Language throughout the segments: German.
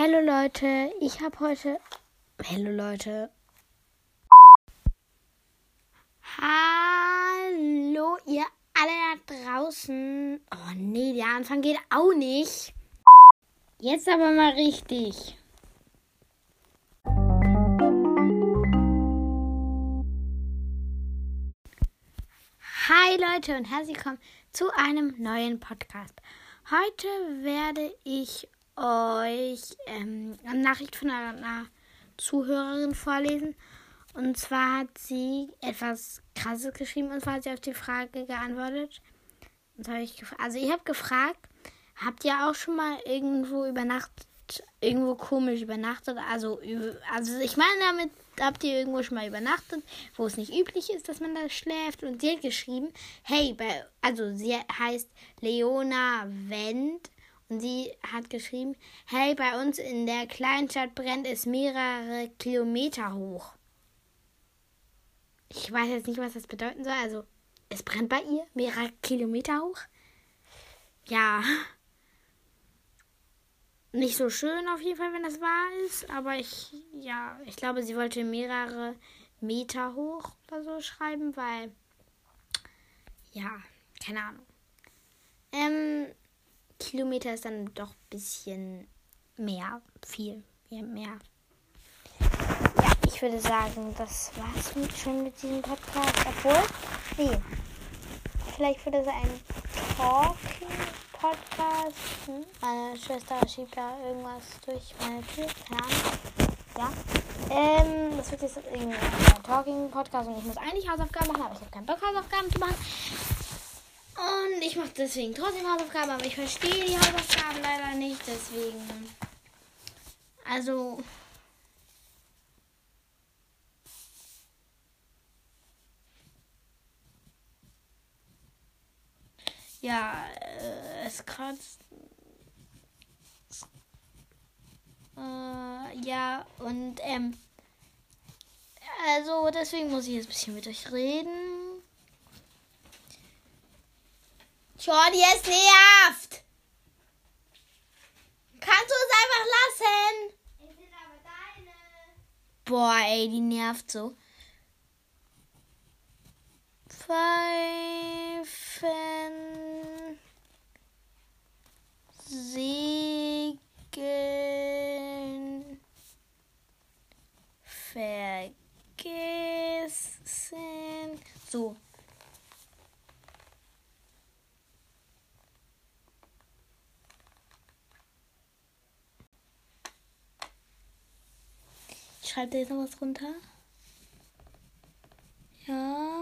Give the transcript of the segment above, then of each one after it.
Hallo Leute, ich habe heute. Hallo Leute. Hallo ihr alle da draußen. Oh nee, der Anfang geht auch nicht. Jetzt aber mal richtig. Hi Leute und herzlich willkommen zu einem neuen Podcast. Heute werde ich euch ähm, eine Nachricht von einer Zuhörerin vorlesen. Und zwar hat sie etwas Krasses geschrieben und zwar hat sie auf die Frage geantwortet. Ich also ich habe gefragt, habt ihr auch schon mal irgendwo übernachtet, irgendwo komisch übernachtet? Also, also ich meine damit, habt ihr irgendwo schon mal übernachtet, wo es nicht üblich ist, dass man da schläft? Und sie hat geschrieben, hey, bei, also sie heißt Leona Wendt und sie hat geschrieben, hey, bei uns in der Kleinstadt brennt es mehrere Kilometer hoch. Ich weiß jetzt nicht, was das bedeuten soll. Also, es brennt bei ihr mehrere Kilometer hoch. Ja. Nicht so schön auf jeden Fall, wenn das wahr ist. Aber ich, ja, ich glaube, sie wollte mehrere Meter hoch oder so schreiben, weil, ja, keine Ahnung. Ähm, Kilometer ist dann doch ein bisschen mehr, viel, mehr. Ja, ich würde sagen, das war's mit, schon mit diesem Podcast. Obwohl, nee, vielleicht wird es ein Talking-Podcast. Hm? Meine Schwester schiebt da irgendwas durch meine Tür. Ja. Ähm, das wird jetzt irgendwie ein Talking-Podcast und ich muss eigentlich Hausaufgaben machen, aber ich habe keinen Bock, Hausaufgaben zu machen. Und ich mache deswegen trotzdem Hausaufgaben, aber ich verstehe die Hausaufgaben leider nicht, deswegen. Also. Ja, äh, es kratzt. Äh, ja, und ähm. Also deswegen muss ich jetzt ein bisschen mit euch reden. Jordi, es nervt. Kannst du es einfach lassen? Es sind aber deine. Boah, ey, die nervt so. Pfeifen. Schreibt ihr jetzt noch was runter? Ja.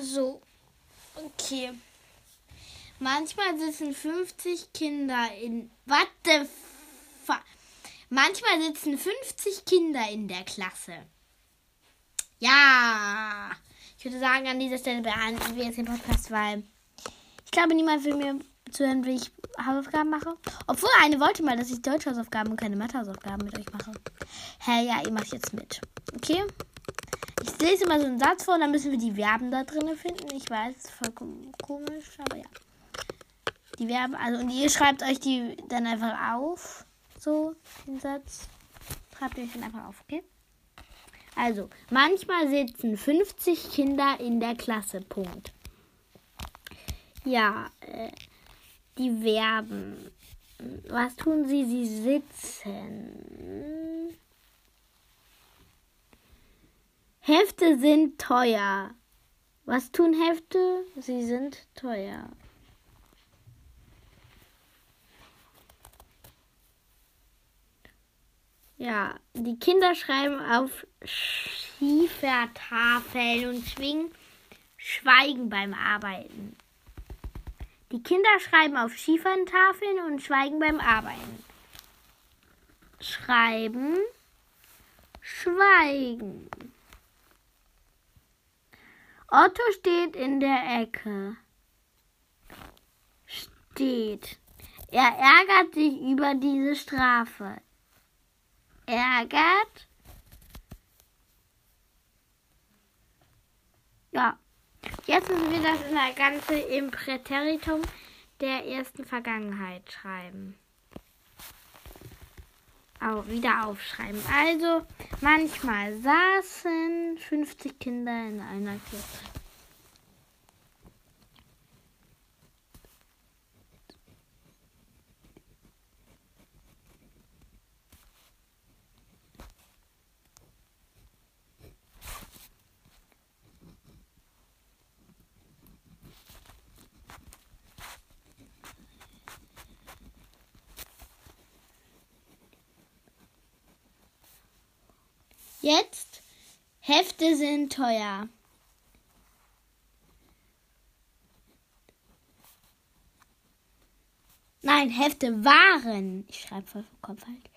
So, okay. Manchmal sitzen 50 Kinder in. Warte. Manchmal sitzen 50 Kinder in der Klasse. Ja. Ich würde sagen, an dieser Stelle beenden wir jetzt den Podcast, weil ich glaube, niemand will mir zuhören, wie ich Hausaufgaben mache. Obwohl, eine wollte mal, dass ich Deutschhausaufgaben und keine Mathehausaufgaben mit euch mache. Hä, ja, ihr macht jetzt mit. Okay? Ich lese mal so einen Satz vor dann müssen wir die Verben da drinnen finden. Ich weiß, es ist voll komisch, aber ja. Die Verben, also und ihr schreibt euch die dann einfach auf. So, den Satz. Schreibt euch dann einfach auf, okay? Also, manchmal sitzen 50 Kinder in der Klasse. Punkt. Ja, äh, die Verben. Was tun sie? Sie sitzen. Hefte sind teuer. Was tun Hefte? Sie sind teuer. Ja, die Kinder schreiben auf Schiefertafeln und schwingen Schweigen beim Arbeiten. Die Kinder schreiben auf Schieferntafeln und schweigen beim Arbeiten. Schreiben, schweigen. Otto steht in der Ecke. Steht. Er ärgert sich über diese Strafe. Ärgert. Ja. Jetzt müssen wir das in der Ganze im Präteritum der ersten Vergangenheit schreiben. Auch wieder aufschreiben. Also, manchmal saßen 50 Kinder in einer Klasse. Jetzt, Hefte sind teuer. Nein, Hefte waren. Ich schreibe voll vom Kopf halt.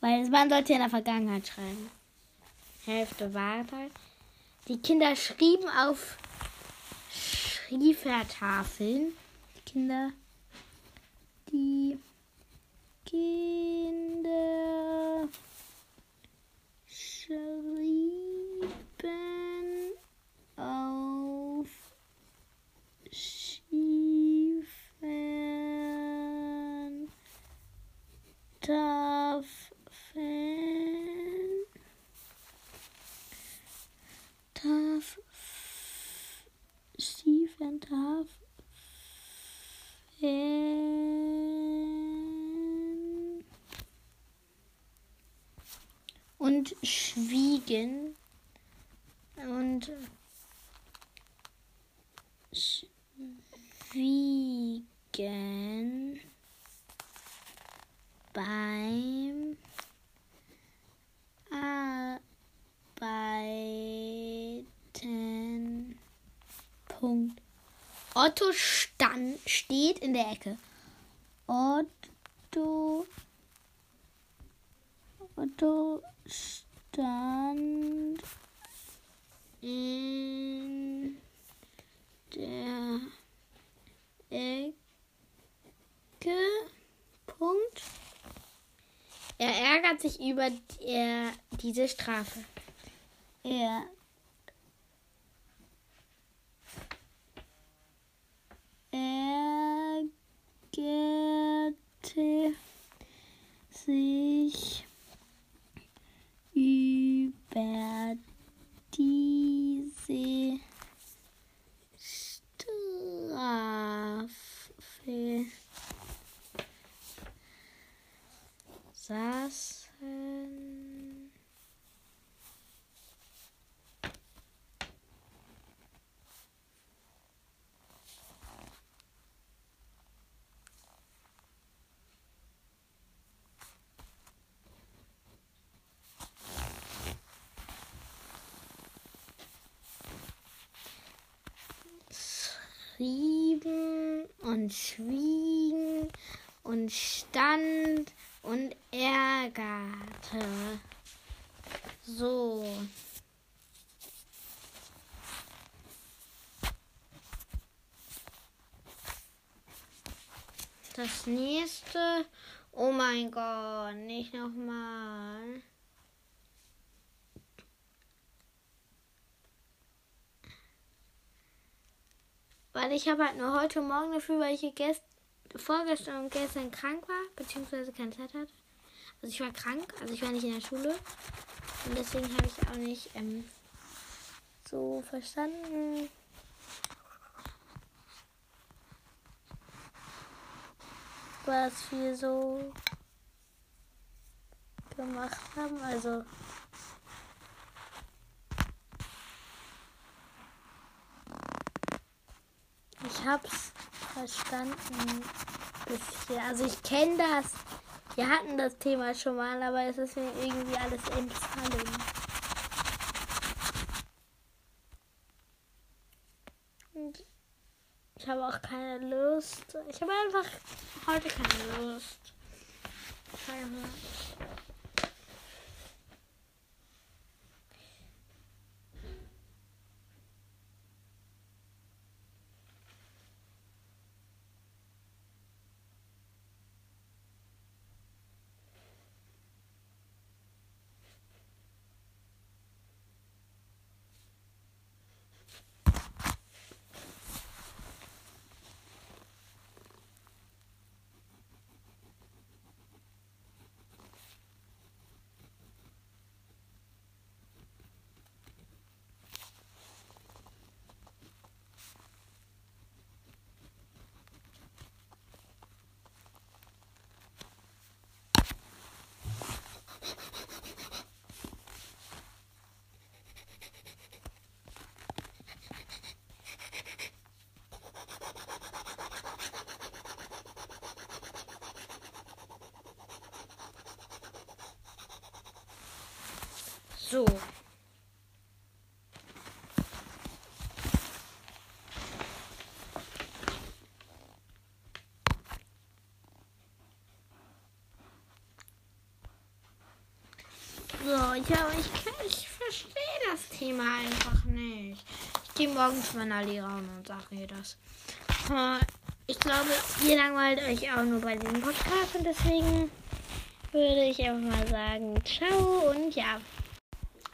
Weil man sollte in der Vergangenheit schreiben. Hälfte waren. Die Kinder schrieben auf Schiefertafeln. Die Kinder, die Kinder. Schrieben und schwiegen und schwiegen beim Arbeiten. Punkt. Otto stand, steht in der Ecke. Otto Otto stand in der Ecke. Punkt. Er ärgert sich über die, er, diese Strafe. Er ärgerte sich über diese Strafe saßen schrieben und schwiegen und stand und ärgerte. So. Das nächste. Oh mein Gott, nicht nochmal. Weil ich habe halt nur heute Morgen dafür, weil ich gest vorgestern und gestern krank war, beziehungsweise keine Zeit hatte. Also ich war krank, also ich war nicht in der Schule. Und deswegen habe ich auch nicht ähm, so verstanden. Was wir so gemacht haben. Also Ich hab's verstanden bisher. Also ich kenne das Wir hatten das Thema schon mal, aber es ist mir irgendwie alles entfallen. Und ich habe auch keine Lust. Ich habe einfach heute keine Lust. Keine. So. So, ja, ich, ich verstehe das Thema einfach nicht. Ich gehe morgen zu meiner Lehrerin und sage ihr das. Äh, Ich glaube, ihr langweilt euch auch nur bei diesem Podcast und deswegen würde ich einfach mal sagen, ciao und ja.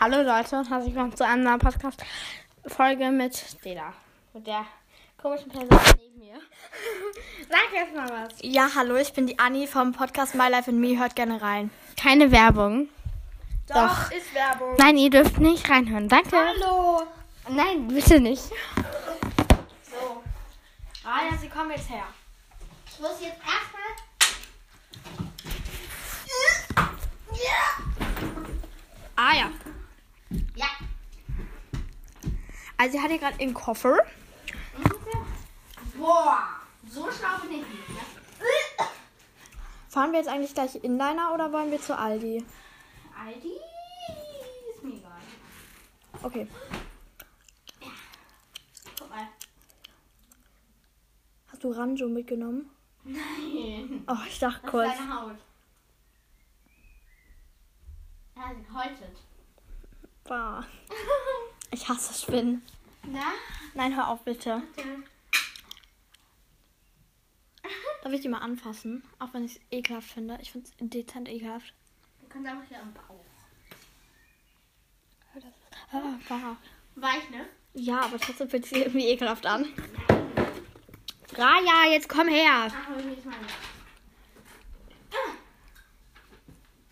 Hallo Leute und herzlich willkommen zu einer Podcast-Folge mit Stella. Mit der komischen Person neben mir. Sag erst mal was. Ja, hallo, ich bin die Anni vom Podcast My Life in Me. Hört gerne rein. Keine Werbung. Doch. ist Werbung. Nein, ihr dürft nicht reinhören. Danke. Hallo. Nein, bitte nicht. So. Ah ja, sie kommen jetzt her. Ich muss jetzt erstmal. Ah. Ja. Also sie hat hier gerade einen Koffer. Boah, so schlau bin ich nicht. Ne? Fahren wir jetzt eigentlich gleich Inliner oder wollen wir zu Aldi? Aldi ist mir egal. Okay. Guck mal. Hast du Ranjo mitgenommen? Nein. Oh, ich dachte Das kurz. ist deine Haut. Ja, sie häutet. Bah. Ich hasse Spinnen. Na? Nein, hör auf bitte. Darf ich die mal anfassen? Auch wenn ich es ekelhaft finde. Ich finde es dezent ekelhaft. Du kannst einfach hier am Bauch. Ah, bah. Weich, ne? Ja, aber trotzdem fühlt sich irgendwie ekelhaft an. Raya, jetzt komm her. Ach, aber nicht meine. Ah.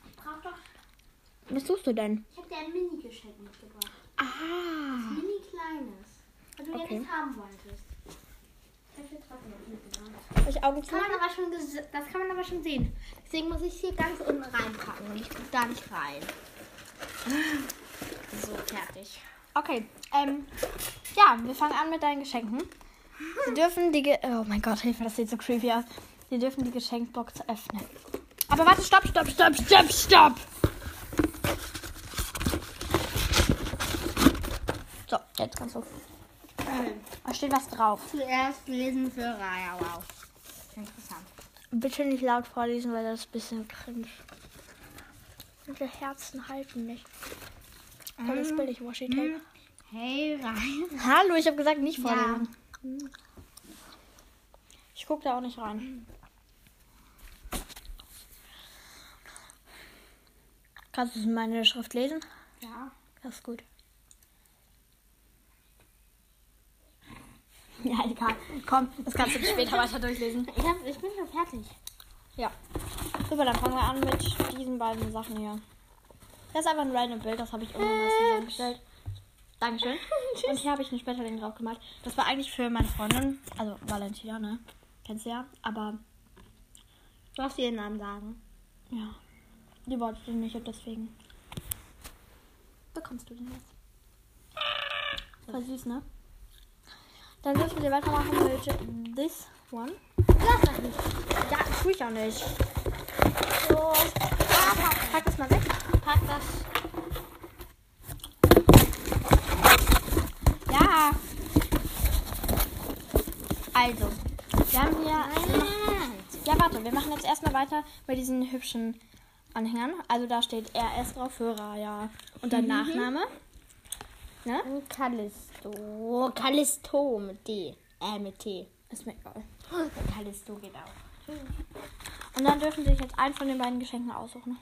Ich brauch doch. Was suchst du denn? Ich hab dir ein Mini-Geschenk mitgebracht. Ah. Mini kleines. Was du ja Okay. nicht haben wolltest. Ich Augen Das kann, man aber schon das kann man aber schon sehen. Deswegen muss ich hier ganz unten reinpacken und ich guck da nicht rein. So, fertig. Okay, ähm, ja, wir fangen an mit deinen Geschenken. Sie dürfen die, Ge oh mein Gott, Hilfe, das sieht so creepy aus. Sie dürfen die Geschenkbox öffnen. Aber warte, stopp, stopp, stopp, stopp, stopp. So, du. Da steht was drauf. Zuerst lesen für Raya. Wow. Interessant. Bitte nicht laut vorlesen, weil das ist ein bisschen cringe. Unsere Herzen halten nicht. Volles billig Washi Tape. Hey, Raya. Hallo, ich habe gesagt nicht Ja. vorlesen. Ich gucke da auch nicht rein. Kannst du meine Schrift lesen? Ja. Das ist gut. Ja, egal. Komm, das kannst du später weiter durchlesen. Ich, hab, ich bin schon fertig. Ja. Super, dann fangen wir an mit diesen beiden Sachen hier. Das ist einfach ein random Bild, das habe ich was zusammengestellt. Dankeschön. Und hier habe ich einen Schmetterling drauf gemalt. Das war eigentlich für meine Freundin, also Valentina, ne? Kennst du ja. Aber Du darfst ihren Namen sagen. ja, die wollte den nicht und deswegen bekommst du den jetzt. Voll süß, ne? Dann dürfen wir weitermachen mit this one. Lass das nicht. Ja, tue ich auch nicht. So. Ah, pack, Pack das mal weg. pack das. Ja. Also, wir haben hier. Nein. Ja, warte, wir machen jetzt erstmal weiter bei diesen hübschen Anhängern. Also da steht RS drauf für Raya. Und dein Nachname. Ne? Callisto. Callisto mit D. Äh, mit T. Ist mir egal. Callisto geht auch. Und dann dürfen sie sich jetzt einen von den beiden Geschenken aussuchen.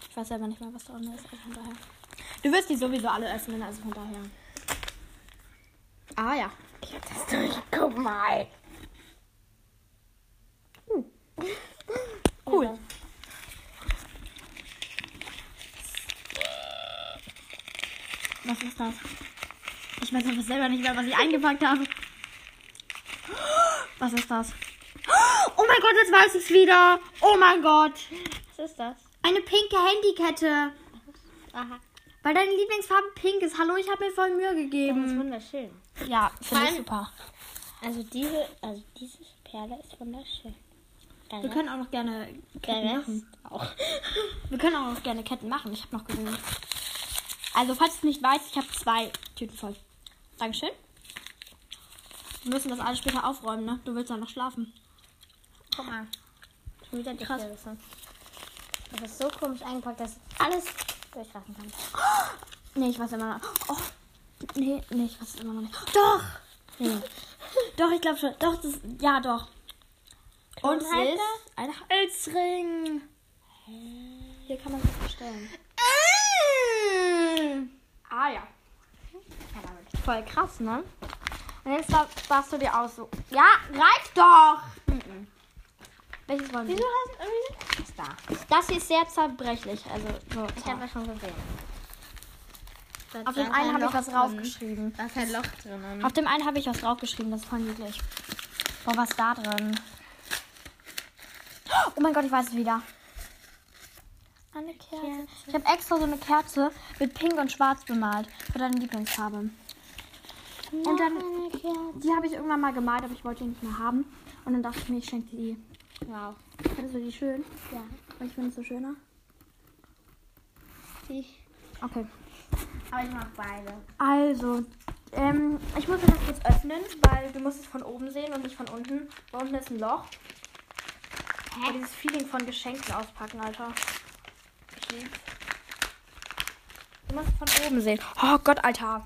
Ich weiß selber nicht mehr, was drin ist. Also von daher. Du wirst die sowieso alle öffnen, also von daher. Ah ja. Ich hab das durch. Guck mal. Cool. Was ist das? Ich weiß einfach selber nicht mehr, was ich eingepackt habe. Was ist das? Oh mein Gott, jetzt weiß ich es wieder. Oh mein Gott. Was ist das? Eine pinke Handykette. Aha. Weil deine Lieblingsfarbe pink ist. Hallo, ich habe mir voll Mühe Das ist gegeben. wunderschön. Ja, finde ich super. Also diese, also diese Perle ist wunderschön. Wir können auch noch gerne Ketten machen. Auch. Wir können auch noch gerne Ketten machen. Ich habe noch genug. Also, falls du es nicht weißt, ich habe zwei Tüten voll. Dankeschön. Wir müssen das alles später aufräumen, ne? Du willst ja noch schlafen. Guck mal. Schon wieder Krass. Krass. Das ist so komisch eingepackt, dass ich alles durchlassen kann. Nee, ich weiß immer noch. Oh, nee, nee, ich weiß es immer noch nicht. Doch! Nee. Doch, ich glaube schon. Doch, das. Ja, doch. Und es ist ein Halsring. Hier kann man das bestellen. Ah ja. Voll krass, ne? Und jetzt darf, darfst du dir aussuchen. Ja, reicht doch! Welches wollen wir? Wieso hast du irgendwie das da? Das hier ist sehr zerbrechlich. Also so Ich habe das schon gesehen. Da Auf dem ein einen habe ich was drin. draufgeschrieben. Da ist ein Loch drin. Auf dem einen habe ich was draufgeschrieben, das ist voll niedlich. Boah, was ist da drin? Oh mein Gott, ich weiß es wieder. Eine Kerze. Ich habe extra so eine Kerze mit Pink und Schwarz bemalt. Für deine Lieblingsfarbe. Und dann, die habe ich irgendwann mal gemalt, aber ich wollte die nicht mehr haben. Und dann dachte ich mir, ich schenke die. Wow. Findest du die schön? Ja. Weil ich finde es so schöner. Die. Okay. Aber ich mag beide. Also, ähm, ich muss das kurz öffnen, weil du musst es von oben sehen und nicht von unten. Da unten ist ein Loch. Aber dieses Feeling von Geschenken auspacken, Alter. Lieb's. Du musst von oben sehen. Oh Gott, Alter.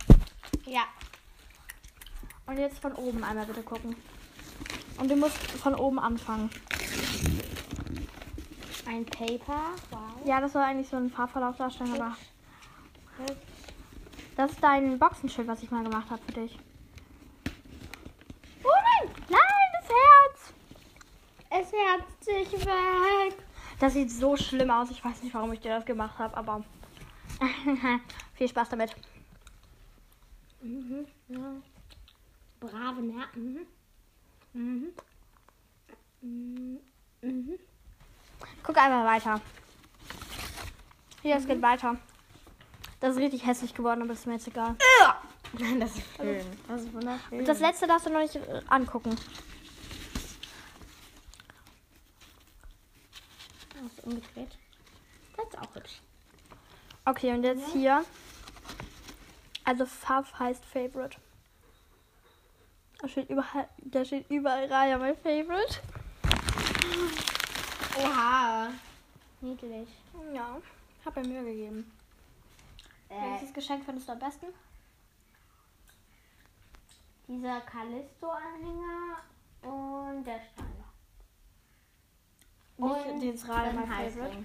Ja. Und jetzt von oben einmal bitte gucken. Und du musst von oben anfangen. Ein Paper. Wow. Ja, das soll eigentlich so ein Farbverlauf darstellen, aber das ist dein Boxenschild, was ich mal gemacht habe für dich. Oh nein! Nein, das Herz! Es herzt sich weg. Das sieht so schlimm aus. Ich weiß nicht, warum ich dir das gemacht habe, aber viel Spaß damit. Mhm. Ja. Brave Nerven. Mhm. Mhm. Mhm. Guck einmal weiter. Hier, es geht weiter. Das ist richtig hässlich geworden, aber das ist mir jetzt egal. Nein, das ist schön. Das ist wunderschön. Und das letzte darfst du noch nicht äh, angucken. Das ist umgedreht. Das ist auch hübsch. Okay, und jetzt hier. Also Fav heißt Favorite. Da steht überall, da steht überall Raya, mein Favorite. Oha. Niedlich. Ja, hab mir Mühe gegeben. Äh, Welches Geschenk findest du am besten? dieser Callisto-Anhänger und der Steiner. Nicht dieses Raya, mein ein Favorite.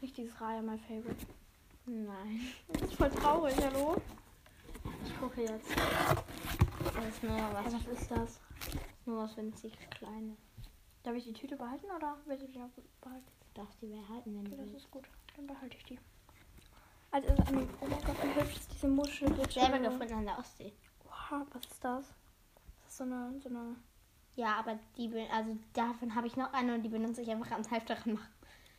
Nicht dieses Raya, mein Favorite. Nein. Das ist voll traurig, hallo? Ich gucke jetzt. Das ist nur was, Was ist das? nur was winzig Kleines. Darf ich die Tüte behalten oder willst du die noch behalten? Darf die behalten, wenn Okay, du das ist gut. Dann behalte ich die. Also, ist eine, oh mein Gott, wie hübsch ist diese Muschel. Selber gefunden an der Ostsee. Wow, was ist das? Das ist so eine, so eine. Ja, aber die, also davon habe ich noch eine und die benutze ich einfach ans Halfterran machen.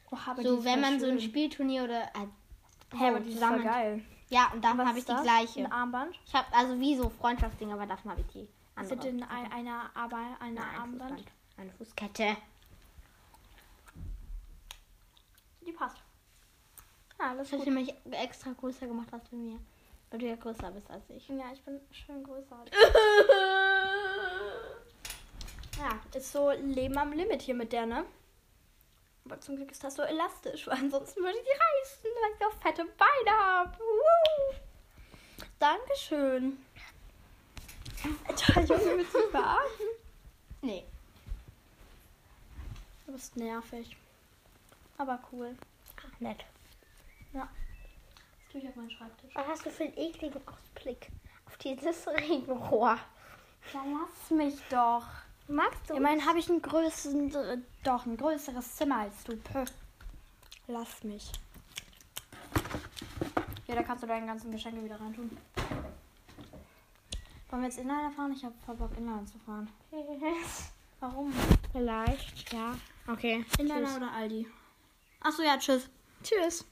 Oh, So, ist wenn man so ein schön. Spielturnier oder. Äh, Hä, aber die ist zusammen- geil. Ja, und davon habe ich ist die das? gleiche. Ein Armband? Ich habe also wie so Freundschaftsdinge, aber davon habe ich die andere. Sind in ein, einer aber eine Nein, ein Armband? Fußband. Eine Fußkette. Die passt. Ja, das hätte ich nämlich extra größer gemacht als bei mir. Weil du ja größer bist als ich. Ja, ich bin schön größer. ja, ist so Leben am Limit hier mit der, ne? Aber zum Glück ist das so elastisch, weil ansonsten würde ich die reißen, weil ich so fette Beine habe. Dankeschön. Alter, Junge, willst du mich verarschen? Nee. Du bist nervig. Aber cool. Ach, nett. Ja. Das tue ich auf meinen Schreibtisch. Was hast du für einen ekligen Ausblick auf dieses Regenrohr? Ja, lass mich doch. Magst du? Immerhin habe ich ein größeres, äh, doch ein größeres Zimmer als du. Pö. Lass mich. Ja, da kannst du deine ganzen Geschenke wieder reintun. Wollen wir jetzt Inliner fahren? Ich habe voll Bock, Inliner zu fahren. Warum? Vielleicht, ja. Okay. Inliner oder Aldi? Achso, ja, tschüss. Tschüss.